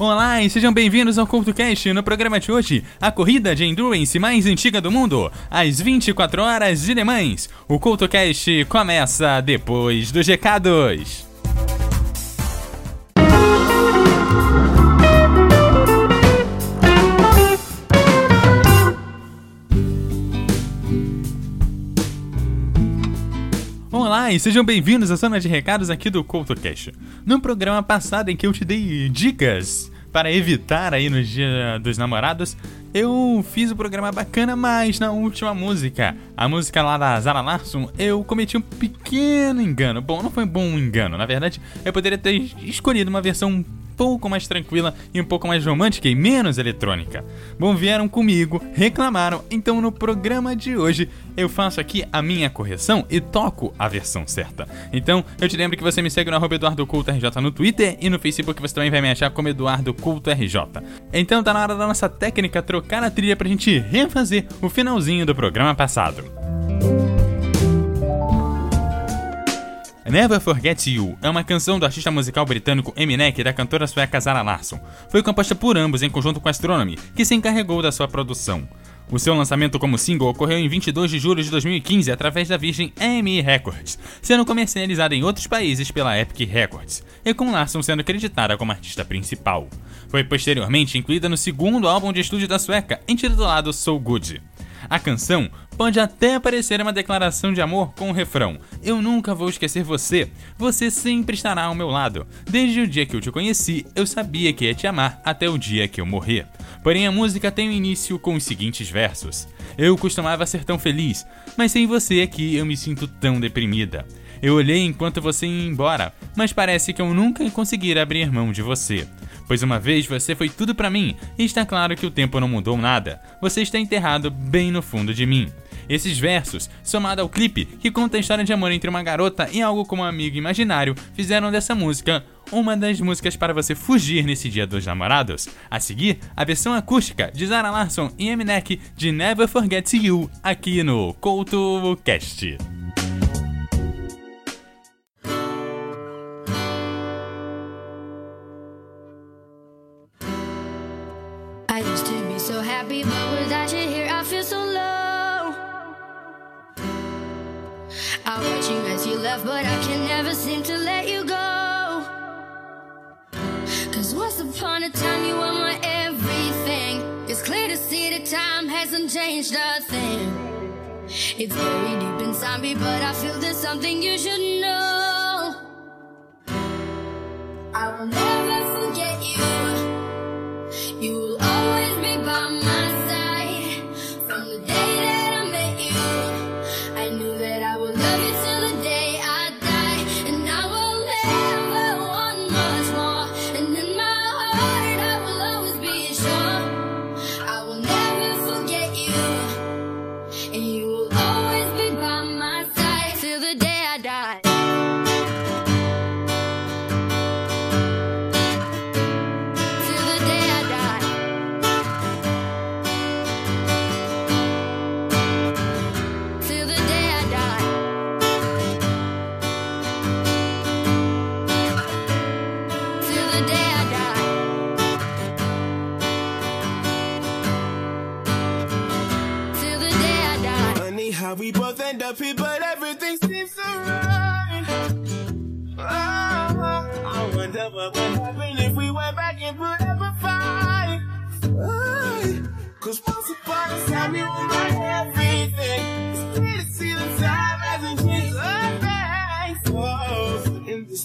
Olá e sejam bem-vindos ao CultoCast. No programa de hoje, a corrida de endurance mais antiga do mundo, às 24 horas de Le Mans. O CultoCast começa depois dos recados. E sejam bem-vindos à zona de recados aqui do CoutoCast. No programa passado em que eu te dei dicas para evitar aí no dia dos namorados, eu fiz o um programa bacana, mas na última música, a música lá da Zara Larson, eu cometi um pequeno engano. Bom, não foi um bom engano, na verdade, eu poderia ter escolhido uma versão pouco mais tranquila e um pouco mais romântica e menos eletrônica. Bom, vieram comigo, reclamaram, então no programa de hoje eu faço aqui a minha correção e toco a versão certa. Então, eu te lembro que você me segue no arroba RJ no Twitter e no Facebook você também vai me achar como Eduardo Culto RJ. Então tá na hora da nossa técnica trocar a trilha pra gente refazer o finalzinho do programa passado. Never Forget You é uma canção do artista musical britânico Eminem e da cantora sueca Zara Larsson. Foi composta por ambos em conjunto com Astronomy, que se encarregou da sua produção. O seu lançamento como single ocorreu em 22 de julho de 2015 através da Virgin AMI Records, sendo comercializada em outros países pela Epic Records, e com Larsson sendo acreditada como artista principal. Foi posteriormente incluída no segundo álbum de estúdio da sueca, intitulado So Good. A canção pode até parecer uma declaração de amor com o refrão: Eu nunca vou esquecer você, você sempre estará ao meu lado. Desde o dia que eu te conheci, eu sabia que ia te amar até o dia que eu morrer. Porém, a música tem o um início com os seguintes versos: Eu costumava ser tão feliz, mas sem você aqui eu me sinto tão deprimida. Eu olhei enquanto você ia embora, mas parece que eu nunca conseguira abrir mão de você. Pois uma vez você foi tudo para mim, e está claro que o tempo não mudou nada. Você está enterrado bem no fundo de mim. Esses versos, somado ao clipe, que conta a história de amor entre uma garota e algo como um amigo imaginário, fizeram dessa música uma das músicas para você fugir nesse dia dos namorados. A seguir, a versão acústica de Zara Larson e Eminek de Never Forget You, aqui no CoutoCast. happy, I watch you as you left, but I can never seem to let you go. Cause once upon a time, you were my everything. It's clear to see that time hasn't changed a thing. It's very deep inside me, but I feel there's something you should know. I will never forget. You end but everything seems so right. Oh, I wonder what would happen if we went back and put up a fight. Cause once upon a time you were my everything. It's clear to see the time hasn't changed. Oh, in this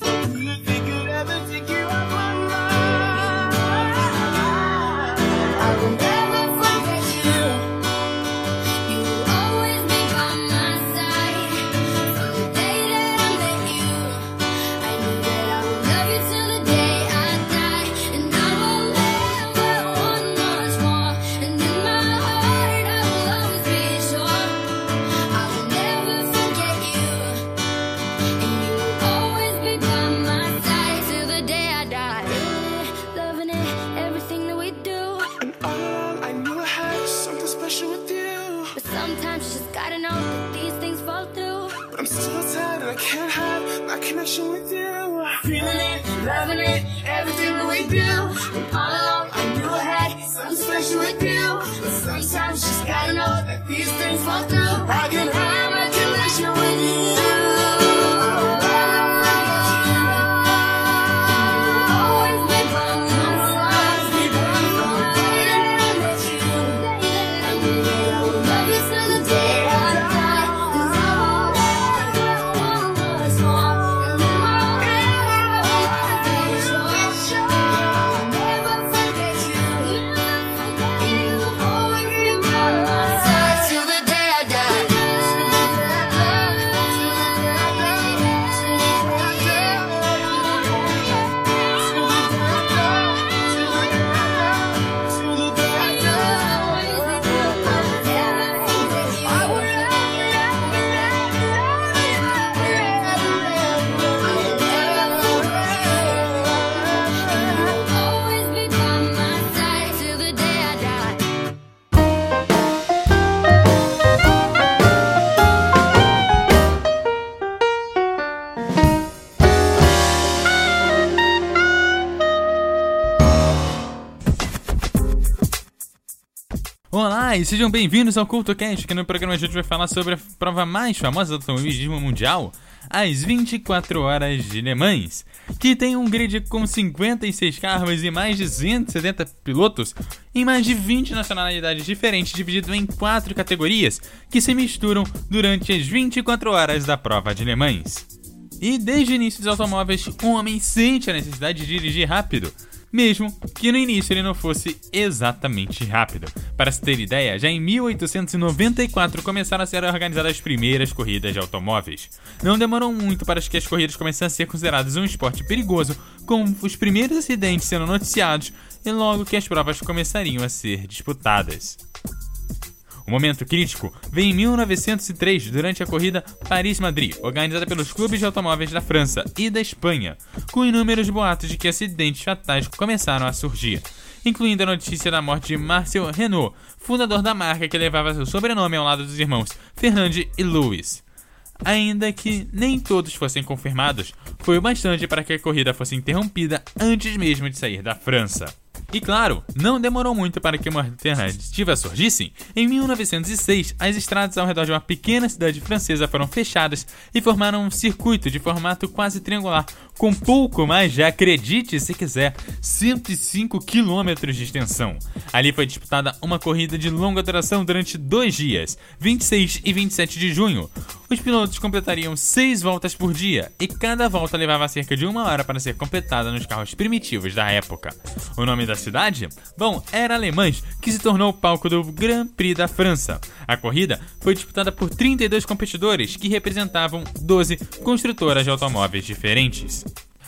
E sejam bem-vindos ao CultoCast, que no programa de hoje vai falar sobre a prova mais famosa do automobilismo mundial, as 24 Horas de Le Mans, que tem um grid com 56 carros e mais de 170 pilotos em mais de 20 nacionalidades diferentes, dividido em quatro categorias que se misturam durante as 24 horas da prova de Le Mans. E desde o início dos automóveis, o homem sente a necessidade de dirigir rápido, mesmo que no início ele não fosse exatamente rápido. Para se ter ideia, já em 1894 começaram a ser organizadas as primeiras corridas de automóveis. Não demorou muito para que as corridas começassem a ser consideradas um esporte perigoso, com os primeiros acidentes sendo noticiados e logo que as provas começariam a ser disputadas. O momento crítico vem em 1903, durante a corrida Paris-Madrid, organizada pelos clubes de automóveis da França e da Espanha, com inúmeros boatos de que acidentes fatais começaram a surgir, incluindo a notícia da morte de Marcel Renault, fundador da marca que levava seu sobrenome ao lado dos irmãos Fernand e Louis. Ainda que nem todos fossem confirmados, foi o bastante para que a corrida fosse interrompida antes mesmo de sair da França. E claro, não demorou muito para que uma alternativa surgisse. Em 1906, as estradas ao redor de uma pequena cidade francesa foram fechadas e formaram um circuito de formato quase triangular, com pouco mais de, acredite se quiser, 105 quilômetros de extensão. Ali foi disputada uma corrida de longa duração durante dois dias, 26 e 27 de junho. Os pilotos completariam seis voltas por dia e cada volta levava cerca de uma hora para ser completada nos carros primitivos da época. O nome da cidade? Bom, era Alemães, que se tornou o palco do Grand Prix da França. A corrida foi disputada por 32 competidores que representavam 12 construtoras de automóveis diferentes.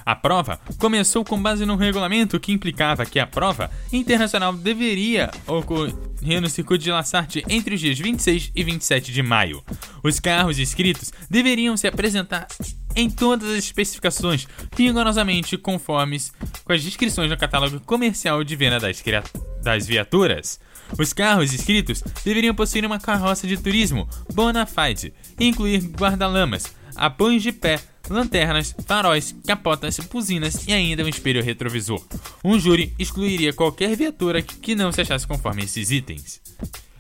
A prova começou com base num regulamento que implicava que a prova internacional deveria ocorrer no circuito de La Sarthe entre os dias 26 e 27 de maio. Os carros inscritos deveriam se apresentar em todas as especificações, rigorosamente conformes com as descrições no catálogo comercial de venda das, das viaturas. Os carros inscritos deveriam possuir uma carroça de turismo bona fide e incluir guarda-lamas, apoios de pé, lanternas, faróis, capotas, buzinas e ainda um espelho retrovisor. Um júri excluiria qualquer viatura que não se achasse conforme esses itens.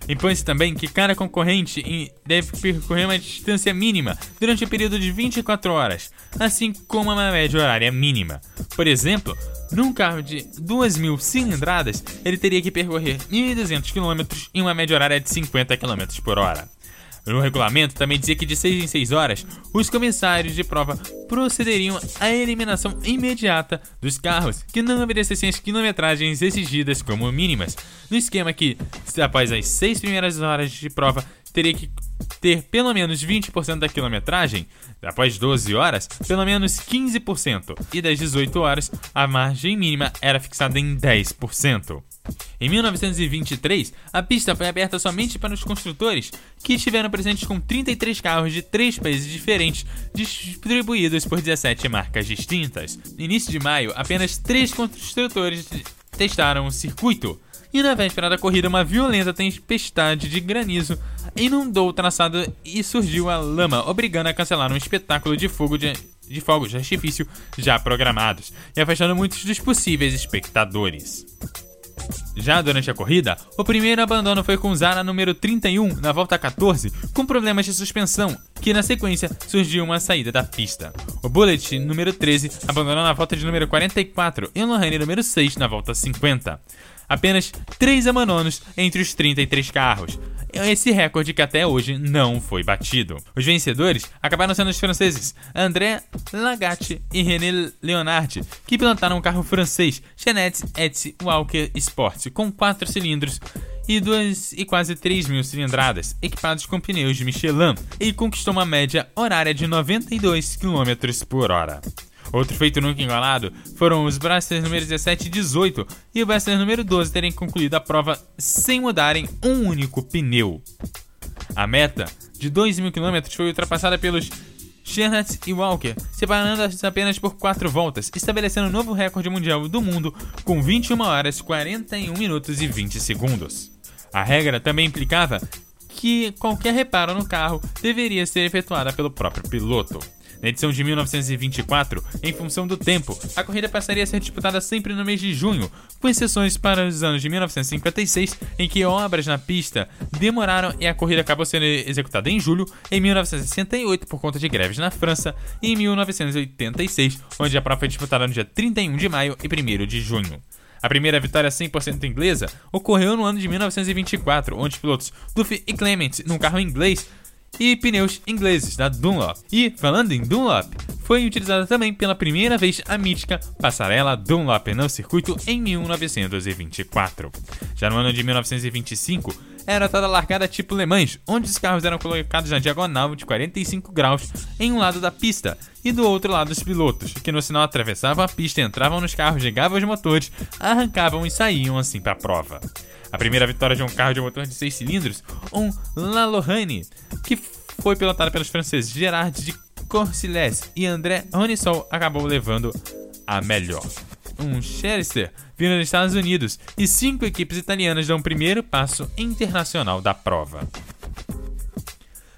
Impõe-se também que cada concorrente deve percorrer uma distância mínima durante o período de 24 horas, assim como uma média horária mínima. Por exemplo, num carro de 2.000 cilindradas, ele teria que percorrer 1.200 km em uma média horária de 50 km por hora. No regulamento também dizia que de 6 em 6 horas, os comissários de prova procederiam à eliminação imediata dos carros que não obedecessem as quilometragens exigidas como mínimas, no esquema que, após as 6 primeiras horas de prova, teria que ter pelo menos 20% da quilometragem, após 12 horas, pelo menos 15%, e das 18 horas, a margem mínima era fixada em 10%. Em 1923, a pista foi aberta somente para os construtores, que estiveram presentes com 33 carros de três países diferentes, distribuídos por 17 marcas distintas. No início de maio, apenas três construtores testaram o circuito. E na véspera da corrida, uma violenta tempestade de granizo inundou o traçado e surgiu a lama, obrigando a cancelar um espetáculo de fogo de de fogos de artifício já programados e afastando muitos dos possíveis espectadores. Já durante a corrida, o primeiro abandono foi com Zara número 31 na volta 14, com problemas de suspensão, que na sequência surgiu uma saída da pista. O Bullet número 13 abandonou na volta de número 44 e o Lohane número 6 na volta 50. Apenas 3 abandonos entre os 33 carros. Esse recorde que até hoje não foi batido. Os vencedores acabaram sendo os franceses André Lagatti e René Leonard, que pilotaram um carro francês Jeanette Etsy Walker Sport com 4 cilindros e e quase 3 mil cilindradas, equipados com pneus de Michelin, e conquistou uma média horária de 92 km por hora. Outro feito nunca igualado foram os Brasters número 17 e 18 e o Brasters número 12 terem concluído a prova sem mudarem um único pneu. A meta de 2 mil km foi ultrapassada pelos Sherratt e Walker, separando-as apenas por 4 voltas, estabelecendo um novo recorde mundial do mundo com 21 horas, 41 minutos e 20 segundos. A regra também implicava que qualquer reparo no carro deveria ser efetuada pelo próprio piloto. Na edição de 1924, em função do tempo, a corrida passaria a ser disputada sempre no mês de junho, com exceções para os anos de 1956, em que obras na pista demoraram e a corrida acabou sendo executada em julho, em 1968 por conta de greves na França, e em 1986, onde a prova foi disputada no dia 31 de maio e 1 de junho. A primeira vitória 100% inglesa ocorreu no ano de 1924, onde os pilotos Duffy e Clement, num carro inglês, e pneus ingleses da Dunlop. E, falando em Dunlop, foi utilizada também pela primeira vez a mítica passarela Dunlop no circuito em 1924. Já no ano de 1925, era toda largada tipo Le Mans, onde os carros eram colocados na diagonal de 45 graus em um lado da pista e do outro lado os pilotos, que no sinal atravessavam a pista, entravam nos carros, ligavam os motores, arrancavam e saíam assim para a prova. A primeira vitória de um carro de motor de 6 cilindros, um Lalorane, que foi pilotado pelos franceses Gerard de Corsiles e André Ronisol, acabou levando a melhor. Um Chester vindo dos Estados Unidos e cinco equipes italianas dão o primeiro passo internacional da prova.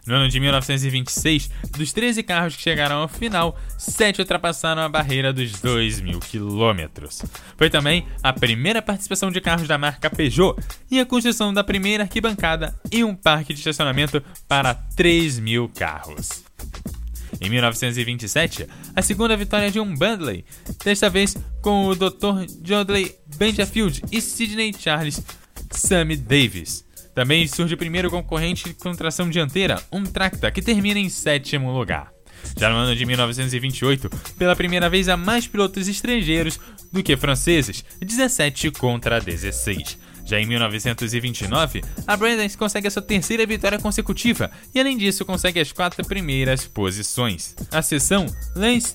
No ano de 1926, dos 13 carros que chegaram ao final, 7 ultrapassaram a barreira dos 2 mil quilômetros. Foi também a primeira participação de carros da marca Peugeot e a construção da primeira arquibancada e um parque de estacionamento para 3 mil carros. Em 1927, a segunda vitória de um Bentley, desta vez com o Dr. Jodley Benjafield e Sidney Charles Sammy Davis. Também surge o primeiro concorrente com tração dianteira, um Tracta, que termina em sétimo lugar. Já no ano de 1928, pela primeira vez há mais pilotos estrangeiros do que franceses, 17 contra 16. Já em 1929, a Brandes consegue a sua terceira vitória consecutiva e, além disso, consegue as quatro primeiras posições. A seção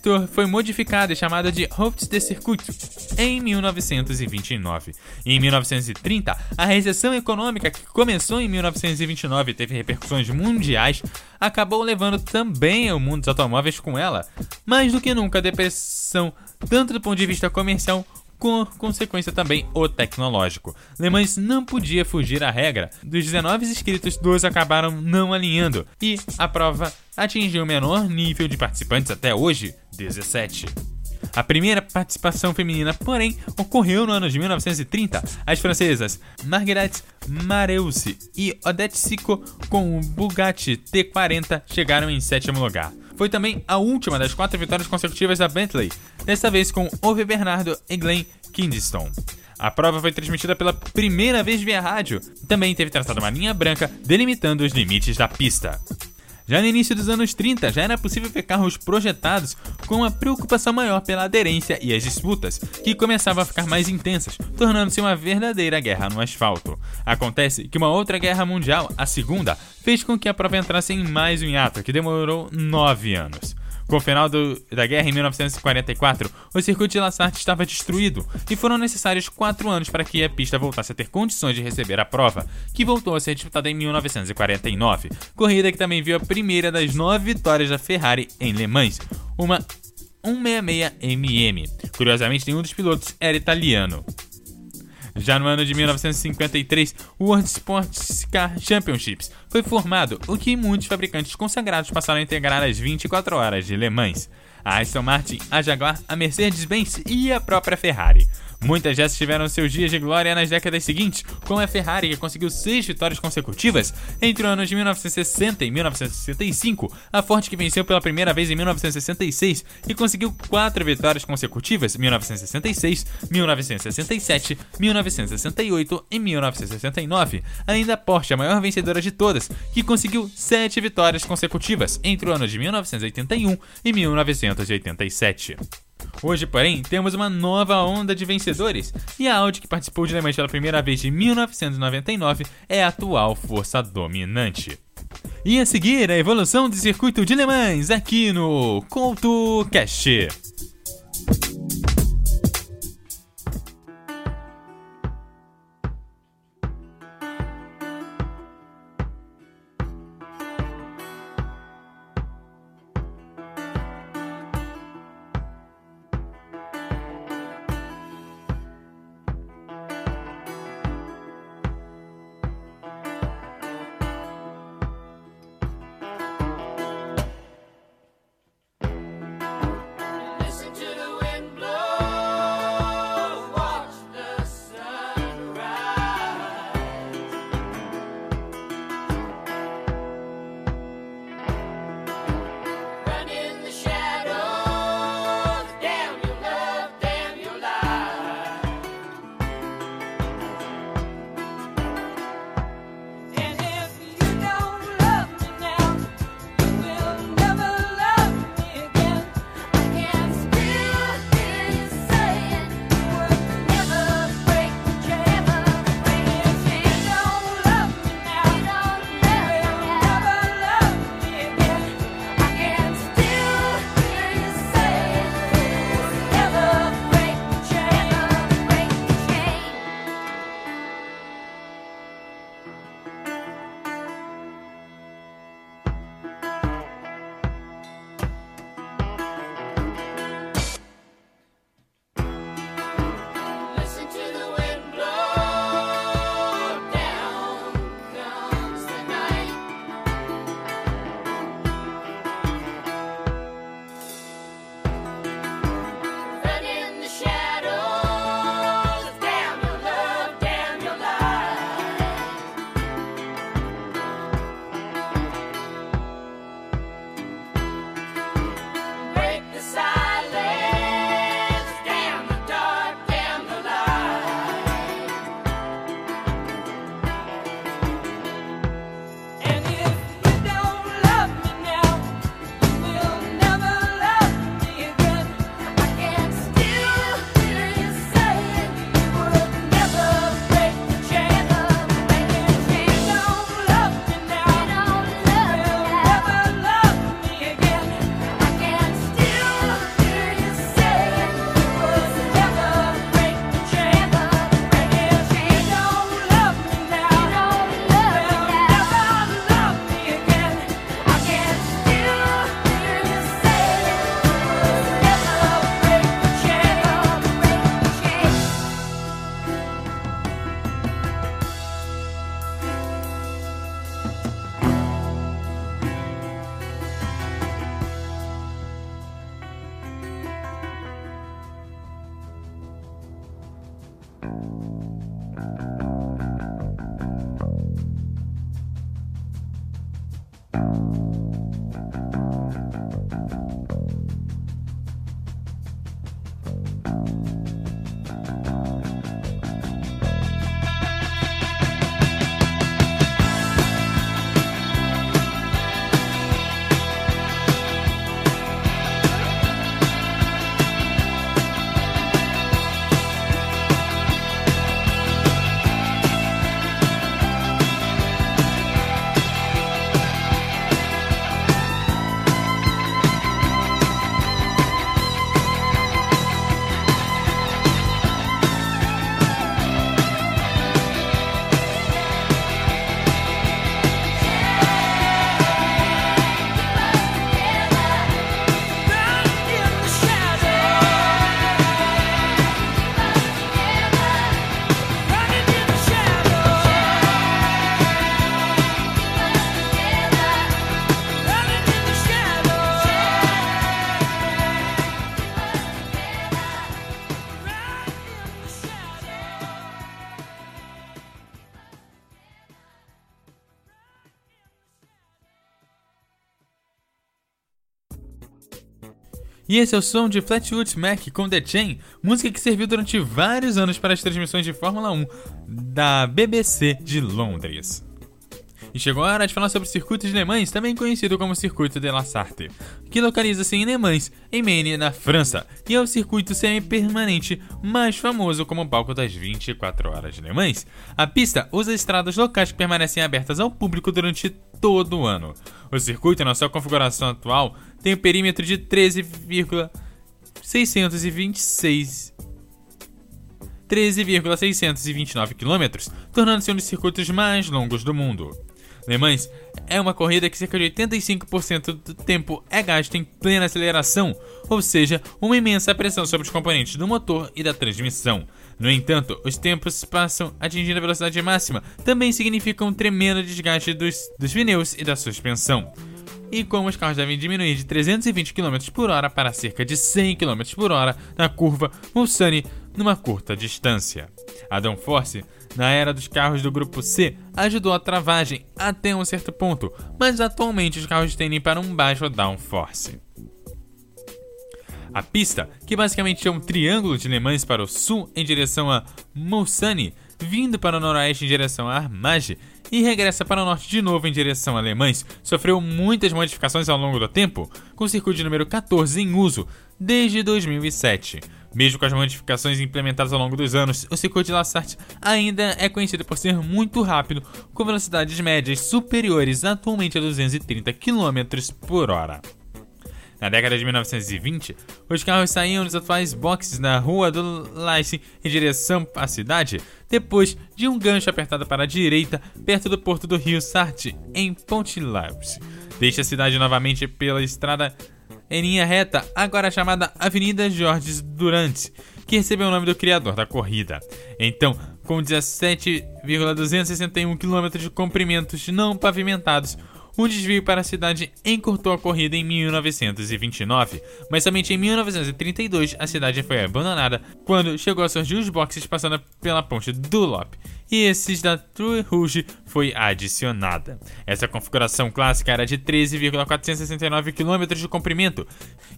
Tour foi modificada e chamada de Hopes de Circuit em 1929. E em 1930, a recessão econômica que começou em 1929 e teve repercussões mundiais acabou levando também o mundo dos automóveis com ela. Mais do que nunca, a depressão, tanto do ponto de vista comercial com consequência também o tecnológico. Le Mans não podia fugir à regra. Dos 19 inscritos, 12 acabaram não alinhando e a prova atingiu o menor nível de participantes até hoje, 17. A primeira participação feminina, porém, ocorreu no ano de 1930. As francesas Marguerite Mareusse e Odette Sico com o Bugatti T40 chegaram em sétimo lugar. Foi também a última das quatro vitórias consecutivas da Bentley, desta vez com Ove Bernardo e Glenn Kingston. A prova foi transmitida pela primeira vez via rádio. Também teve traçado uma linha branca delimitando os limites da pista. Já no início dos anos 30, já era possível ver carros projetados com uma preocupação maior pela aderência e as disputas, que começavam a ficar mais intensas, tornando-se uma verdadeira guerra no asfalto. Acontece que uma outra guerra mundial, a segunda, fez com que a prova entrasse em mais um hiato, que demorou nove anos. Com o final do, da guerra em 1944, o circuito de La Sarthe estava destruído e foram necessários quatro anos para que a pista voltasse a ter condições de receber a prova, que voltou a ser disputada em 1949, corrida que também viu a primeira das nove vitórias da Ferrari em Le Mans, uma 166mm. Curiosamente, nenhum dos pilotos era italiano. Já no ano de 1953, o World Sports Car Championships foi formado, o que muitos fabricantes consagrados passaram a integrar as 24 horas de Le Mans. a Aston Martin, a Jaguar, a Mercedes-Benz e a própria Ferrari. Muitas dessas tiveram seus dias de glória nas décadas seguintes, como a Ferrari, que conseguiu seis vitórias consecutivas entre os anos de 1960 e 1965, a Ford, que venceu pela primeira vez em 1966 e conseguiu quatro vitórias consecutivas 1966, 1967, 1968 e 1969, além da Porsche, a maior vencedora de todas, que conseguiu sete vitórias consecutivas entre os anos de 1981 e 1987. Hoje, porém, temos uma nova onda de vencedores, e a Audi, que participou de Mans pela primeira vez em 1999, é a atual força dominante. E a seguir, a evolução do circuito de Le Mans aqui no CoutoCast. E esse é o som de Fleetwood Mac com The Chain, música que serviu durante vários anos para as transmissões de Fórmula 1 da BBC de Londres. E chegou a hora de falar sobre o circuito de Le Mans, também conhecido como Circuito de la Sarthe, que localiza-se em Le Mans, em Maine, na França, e é o circuito semi-permanente mais famoso como palco das 24 horas de Le Mans. A pista usa estradas locais que permanecem abertas ao público durante todo o ano. O circuito, na sua configuração atual, tem um perímetro de 13,626 13,629 km, tornando-se um dos circuitos mais longos do mundo. Le Mans é uma corrida que cerca de 85% do tempo é gasto em plena aceleração, ou seja, uma imensa pressão sobre os componentes do motor e da transmissão. No entanto, os tempos passam atingindo a velocidade máxima também significam um tremendo desgaste dos, dos pneus e da suspensão. E como os carros devem diminuir de 320 km por hora para cerca de 100 km por hora na curva Mulsanne numa curta distância. A downforce, na era dos carros do grupo C, ajudou a travagem até um certo ponto, mas atualmente os carros tendem para um baixo downforce. A pista, que basicamente é um triângulo de Le Mans para o sul em direção a Mulsanne, vindo para o noroeste em direção a Armagh e regressa para o norte de novo em direção a Le Mans, sofreu muitas modificações ao longo do tempo, com o circuito número 14 em uso desde 2007. Mesmo com as modificações implementadas ao longo dos anos, o circuito de La Sarthe ainda é conhecido por ser muito rápido, com velocidades médias superiores atualmente a 230 km por hora. Na década de 1920, os carros saíam dos atuais boxes na Rua do Laice em direção à cidade, depois de um gancho apertado para a direita, perto do porto do rio Sarthe, em Pontilhaups. Deixa a cidade novamente pela estrada em linha reta, agora chamada Avenida Jorges Durant, que recebeu o nome do criador da corrida. Então, com 17,261 km de comprimentos não pavimentados, um desvio para a cidade encurtou a corrida em 1929, mas somente em 1932 a cidade foi abandonada quando chegou a surgir os boxes passando pela ponte Dunlop e esses da True Rouge foi adicionada. Essa configuração clássica era de 13,469 km de comprimento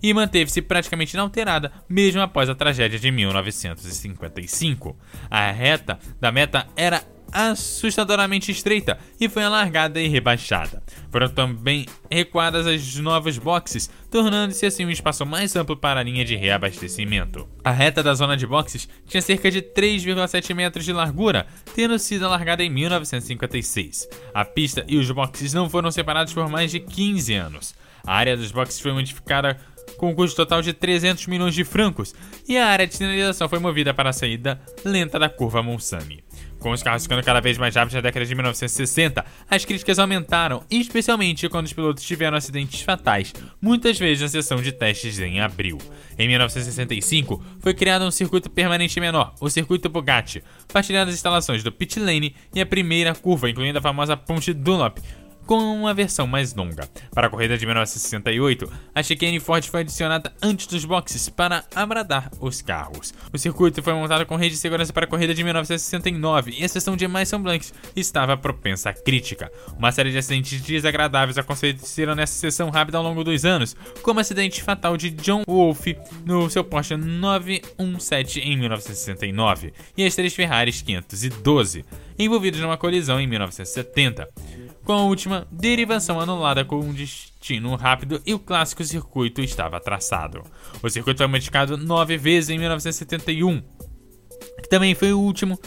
e manteve-se praticamente inalterada mesmo após a tragédia de 1955. A reta da meta era assustadoramente estreita e foi alargada e rebaixada. Foram também recuadas as novas boxes, tornando-se assim um espaço mais amplo para a linha de reabastecimento. A reta da zona de boxes tinha cerca de 3,7 metros de largura, tendo sido alargada em 1956. A pista e os boxes não foram separados por mais de 15 anos. A área dos boxes foi modificada com um custo total de 300 milhões de francos, e a área de sinalização foi movida para a saída lenta da curva Mulsanne. Com os carros ficando cada vez mais rápidos na década de 1960, as críticas aumentaram, especialmente quando os pilotos tiveram acidentes fatais, muitas vezes na sessão de testes em abril. Em 1965, foi criado um circuito permanente menor, o Circuito Bugatti, partilhando as instalações do pit lane e a primeira curva, incluindo a famosa ponte Dunlop, com uma versão mais longa. Para a corrida de 1968, a chicane Ford foi adicionada antes dos boxes para abradar os carros. O circuito foi montado com rede de segurança para a corrida de 1969 e a seção de Mais Blancs estava propensa à crítica. Uma série de acidentes desagradáveis aconteceram nessa sessão rápida ao longo dos anos, como o acidente fatal de John Wolfe no seu Porsche 917 em 1969 e as três Ferraris 512, envolvidos numa colisão em 1970 com a última derivação anulada com um destino rápido e o clássico circuito estava traçado. O circuito foi modificado nove vezes em 1971, que também foi o último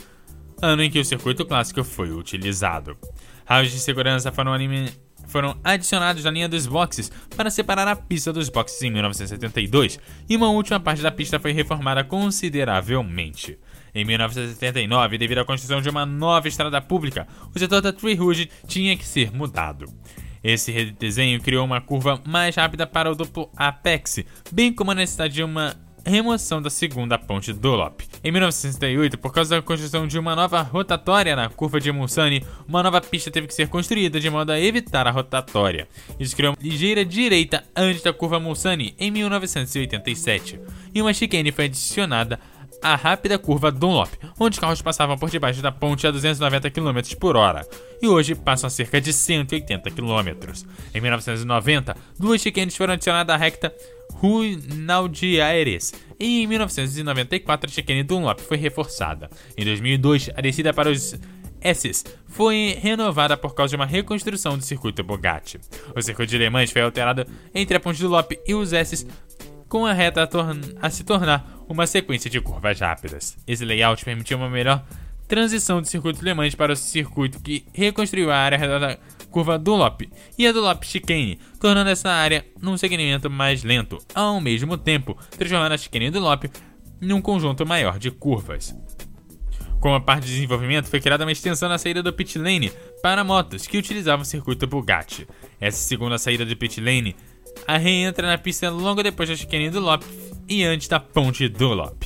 ano em que o circuito clássico foi utilizado. Raios de segurança foram, foram adicionados na linha dos boxes para separar a pista dos boxes em 1972, e uma última parte da pista foi reformada consideravelmente. Em 1979, devido à construção de uma nova estrada pública, o setor da Tree Rouge tinha que ser mudado. Esse redesenho criou uma curva mais rápida para o duplo Apex, bem como a necessidade de uma remoção da segunda ponte Dunlop. Em 1968, por causa da construção de uma nova rotatória na curva de Mulsanne, uma nova pista teve que ser construída de modo a evitar a rotatória. Isso criou uma ligeira direita antes da curva Mulsanne em 1987, e uma chicane foi adicionada a rápida curva Dunlop, onde os carros passavam por debaixo da ponte a 290 km por hora, e hoje passam a cerca de 180 km. Em 1990, duas chicanes foram adicionadas à recta Rue Naudiaires, e em 1994 a chicane Dunlop foi reforçada. Em 2002, a descida para os S's foi renovada por causa de uma reconstrução do circuito Bugatti. O circuito de Le Mans foi alterado entre a ponte Dunlop e os S's com a reta a, a se tornar uma sequência de curvas rápidas. Esse layout permitiu uma melhor transição do circuito Le Mans para o circuito que reconstruiu a área da curva Dunlop e a Dunlop Chicane, tornando essa área num segmento mais lento, ao mesmo tempo transformando a Chicane Dunlop num conjunto maior de curvas. Como a parte de desenvolvimento, foi criada uma extensão na saída do pit lane para motos que utilizavam o circuito Bugatti. Essa segunda saída do pit lane a reentra na pista logo depois da chicane do Lop e antes da ponte do Lop.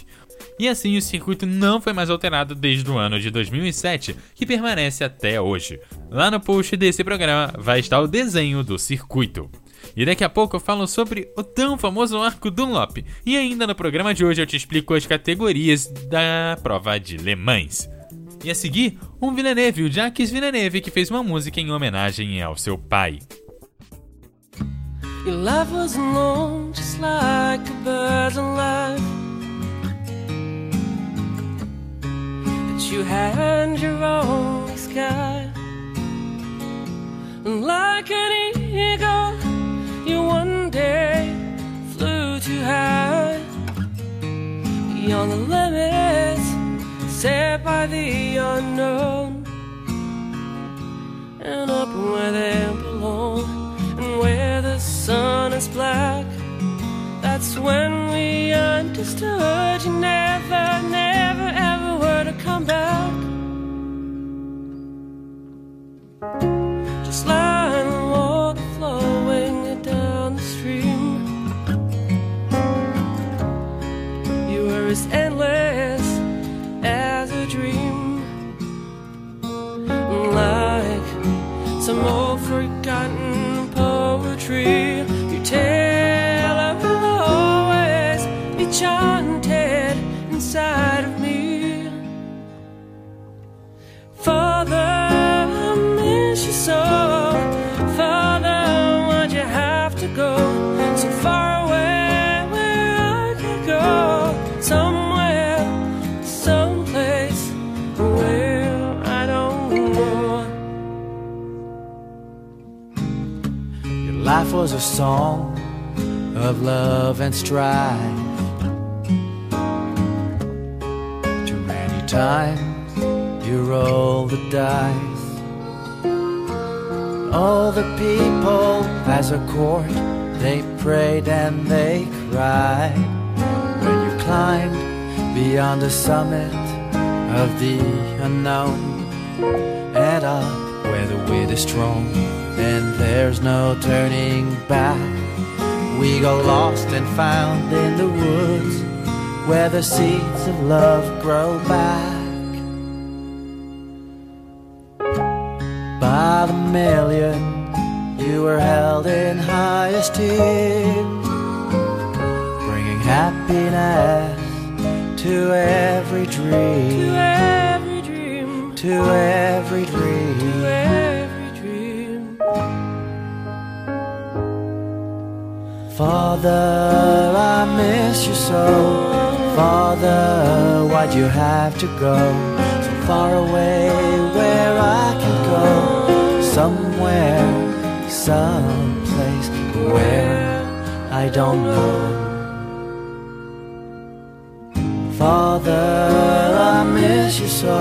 E assim o circuito não foi mais alterado desde o ano de 2007, que permanece até hoje. Lá no post desse programa vai estar o desenho do circuito. E daqui a pouco eu falo sobre o tão famoso arco Dunlop. E ainda no programa de hoje eu te explico as categorias da prova de Le Mans. E a seguir, um Villeneuve, o Jacques Villeneuve, que fez uma música em homenagem ao seu pai. Your life was long, just like a bird's alive. That you had your own sky. And like an eagle, you one day flew too high. Beyond the limits set by the unknown. And up where they understood you was a song of love and strife. Too many times you roll the dice. All the people as a court, they prayed and they cried. When you climbed beyond the summit of the unknown and up where the wind is strong and there's no turning back. We got lost and found in the woods where the seeds of love grow back. By the million, you were held in high esteem, bringing happiness to every dream, To every dream, to every dream. Father, I miss you so. Father, why'd you have to go so far away where I can go? Somewhere, someplace where I don't know. Father, I miss you so.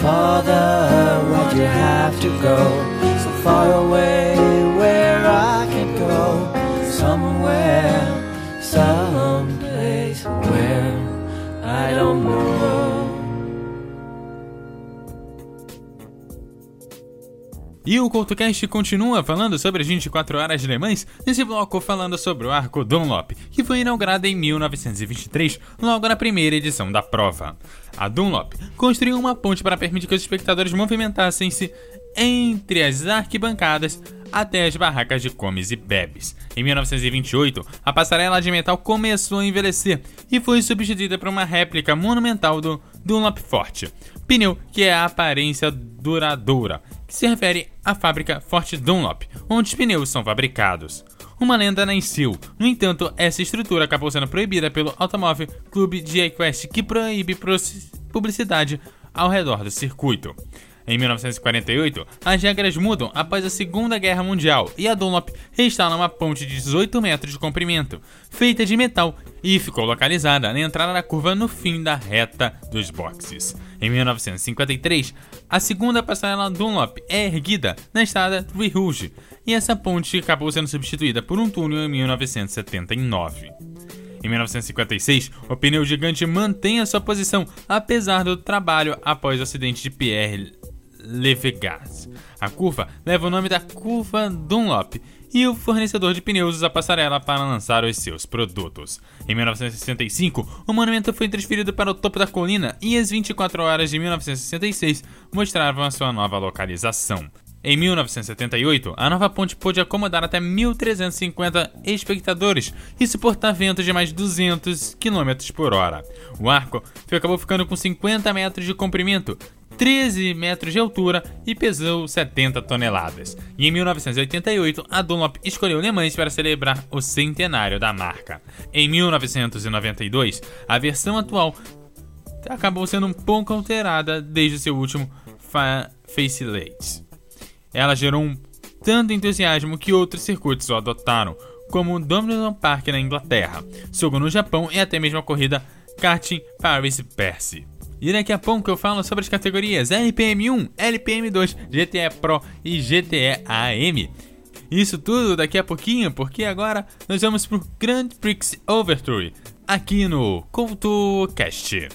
Father, why'd you have to go so far away I don't know. E o CoutoCast continua falando sobre as 24 horas de Le Mans, nesse bloco falando sobre o arco Dunlop, que foi inaugurado em 1923, logo na primeira edição da prova. A Dunlop construiu uma ponte para permitir que os espectadores movimentassem-se entre as arquibancadas até as barracas de comes e bebes. Em 1928, a passarela de metal começou a envelhecer e foi substituída por uma réplica monumental do Dunlop Forte, pneu que é a aparência duradoura, que se refere à fábrica Forte Dunlop, onde os pneus são fabricados. Uma lenda nasceu, no entanto, essa estrutura acabou sendo proibida pelo Automóvel Clube de Equest, que proíbe publicidade ao redor do circuito. Em 1948, as regras mudam após a Segunda Guerra Mundial e a Dunlop reinstala uma ponte de 18 metros de comprimento, feita de metal, e ficou localizada na entrada da curva no fim da reta dos boxes. Em 1953, a segunda passarela Dunlop é erguida na estrada Three Rouge, e essa ponte acabou sendo substituída por um túnel em 1979. Em 1956, o pneu gigante mantém a sua posição apesar do trabalho após o acidente de Pierre Levegas. A curva leva o nome da curva Dunlop e o fornecedor de pneus usa a passarela para lançar os seus produtos. Em 1965, o monumento foi transferido para o topo da colina e as 24 horas de 1966 mostravam a sua nova localização. Em 1978, a nova ponte pôde acomodar até 1.350 espectadores e suportar ventos de mais 200 km por hora. O arco acabou ficando com 50 metros de comprimento, 13 metros de altura e pesou 70 toneladas. E em 1988, a Dunlop escolheu Le Mans para celebrar o centenário da marca. Em 1992, a versão atual acabou sendo um pouco alterada desde seu último fa facelift. Ela gerou um tanto entusiasmo que outros circuitos o adotaram, como o Donington Park na Inglaterra, Sogo no Japão e até mesmo a corrida Karting Paris-Bercy. E daqui a pouco eu falo sobre as categorias LPM1, LPM2, GTE Pro e GTE AM. Isso tudo daqui a pouquinho, porque agora nós vamos pro Grand Prix Overture, aqui no CoutoCast.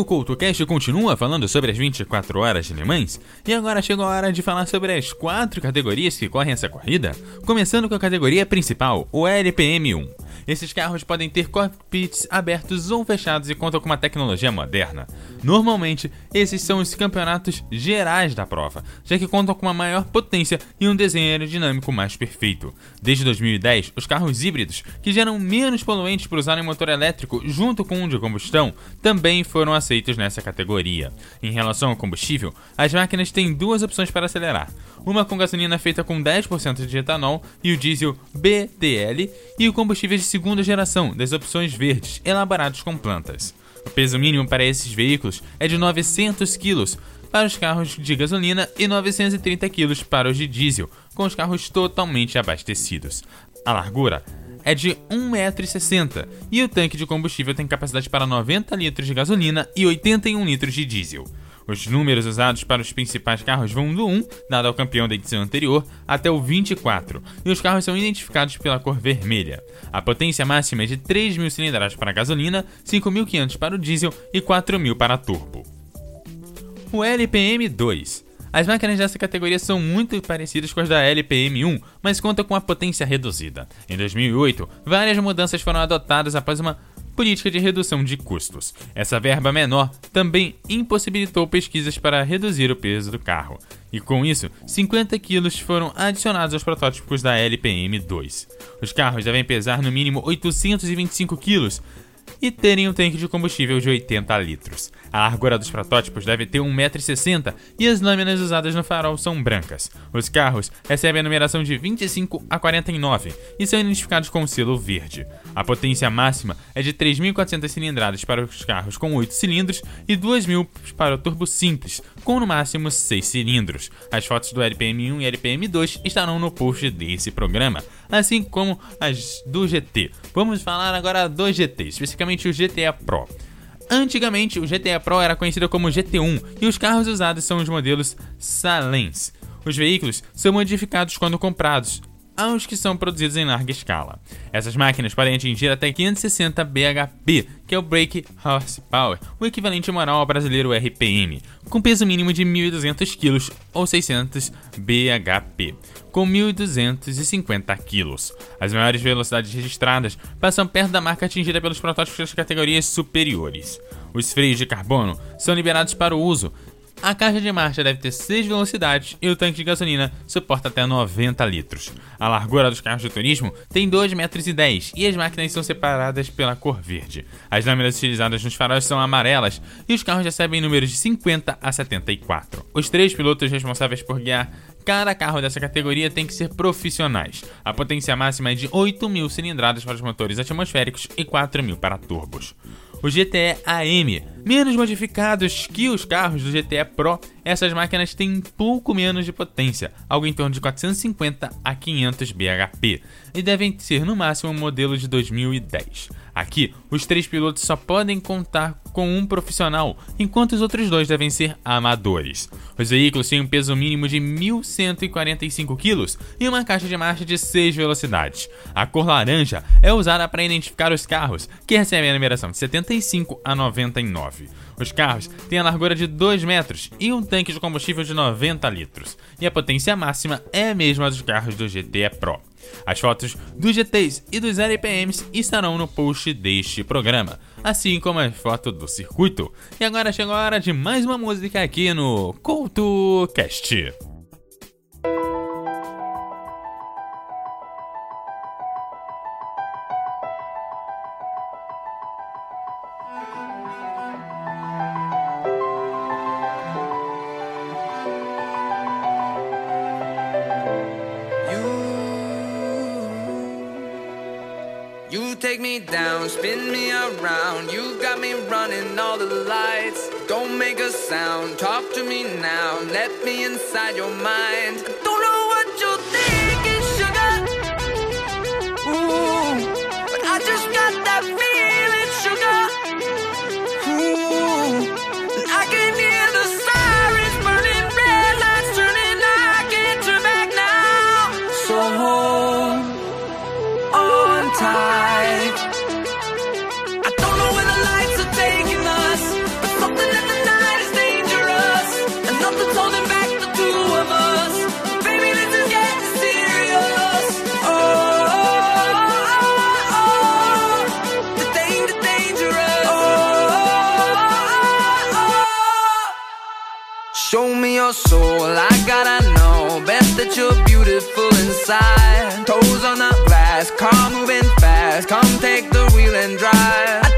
O CoutoCast continua falando sobre as 24 horas de Le Mans, e agora chegou a hora de falar sobre as quatro categorias que correm essa corrida, começando com a categoria principal, o LPM1. Esses carros podem ter cockpits abertos ou fechados e contam com uma tecnologia moderna. Normalmente, esses são os campeonatos gerais da prova, já que contam com uma maior potência e um desenho aerodinâmico mais perfeito. Desde 2010, os carros híbridos, que geram menos poluentes por usarem motor elétrico junto com um de combustão, também foram aceitos nessa categoria. Em relação ao combustível, as máquinas têm duas opções para acelerar: uma com gasolina feita com 10% de etanol e o diesel BTL, e o combustível de segunda geração, das opções verdes, elaborados com plantas. O peso mínimo para esses veículos é de 900 kg para os carros de gasolina e 930 kg para os de diesel, com os carros totalmente abastecidos. A largura é de 1,60m e o tanque de combustível tem capacidade para 90 litros de gasolina e 81 litros de diesel. Os números usados para os principais carros vão do 1, dado ao campeão da edição anterior, até o 24, e os carros são identificados pela cor vermelha. A potência máxima é de 3.000 cilindradas para a gasolina, 5.500 para o diesel e 4.000 para a turbo. O LPM2 as máquinas dessa categoria são muito parecidas com as da LPM1, mas contam com a potência reduzida. Em 2008, várias mudanças foram adotadas após uma política de redução de custos. Essa verba menor também impossibilitou pesquisas para reduzir o peso do carro, e com isso, 50 quilos foram adicionados aos protótipos da LPM2. Os carros devem pesar no mínimo 825 quilos e terem um tanque de combustível de 80 litros. A largura dos protótipos deve ter 1,60m e as lâminas usadas no farol são brancas. Os carros recebem a numeração de 25 a 49 e são identificados com o selo verde. A potência máxima é de 3.400 cilindradas para os carros com 8 cilindros e 2.000 para o turbo simples, com no máximo 6 cilindros. As fotos do LPM1 e LPM2 estarão no post desse programa, assim como as do GT. Vamos falar agora do GT, especificamente o GTA Pro. Antigamente, o GTA Pro era conhecido como GT1 e os carros usados são os modelos Salens. Os veículos são modificados quando comprados, aos que são produzidos em larga escala. Essas máquinas podem atingir até 560 bhp, que é o Brake Horsepower, o equivalente moral ao brasileiro RPM, com peso mínimo de 1.200 kg ou 600 bhp, com 1.250 kg. As maiores velocidades registradas passam perto da marca atingida pelos protótipos das categorias superiores. Os freios de carbono são liberados para o uso, a caixa de marcha deve ter 6 velocidades e o tanque de gasolina suporta até 90 litros. A largura dos carros de turismo tem 2,10 metros e as máquinas são separadas pela cor verde. As lâminas utilizadas nos faróis são amarelas e os carros recebem números de 50 a 74. Os três pilotos responsáveis por guiar cada carro dessa categoria tem que ser profissionais. A potência máxima é de 8.000 cilindradas para os motores atmosféricos e 4.000 para turbos. O GTE AM, menos modificados que os carros do GTE Pro, essas máquinas têm um pouco menos de potência, algo em torno de 450 a 500 bhp, e devem ser no máximo um modelo de 2010. Aqui, os três pilotos só podem contar com um profissional, enquanto os outros dois devem ser amadores. Os veículos têm um peso mínimo de 1.145 kg e uma caixa de marcha de 6 velocidades. A cor laranja é usada para identificar os carros, que recebem a numeração de 75 a 99. Os carros têm a largura de 2 metros e um tanque de combustível de 90 litros, e a potência máxima é a mesma dos carros do GT Pro. As fotos dos GTs e dos LPMs estarão no post deste programa, assim como a foto do circuito. E agora chegou a hora de mais uma música aqui no CoutoCast. Sound, talk to me now. Let me inside your mind. your soul, I gotta know best that you're beautiful inside. Toes on the glass, car moving fast, come take the wheel and drive.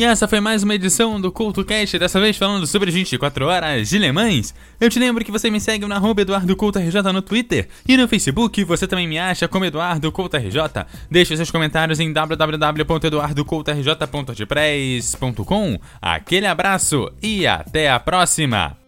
E essa foi mais uma edição do CultoCast, dessa vez falando sobre 24 horas de Le Eu te lembro que você me segue na arroba EduardoCultoRJ no Twitter e no Facebook você também me acha como EduardoCultoRJ. Deixe seus comentários em www.eduardocultorj.depress.com. Aquele abraço e até a próxima!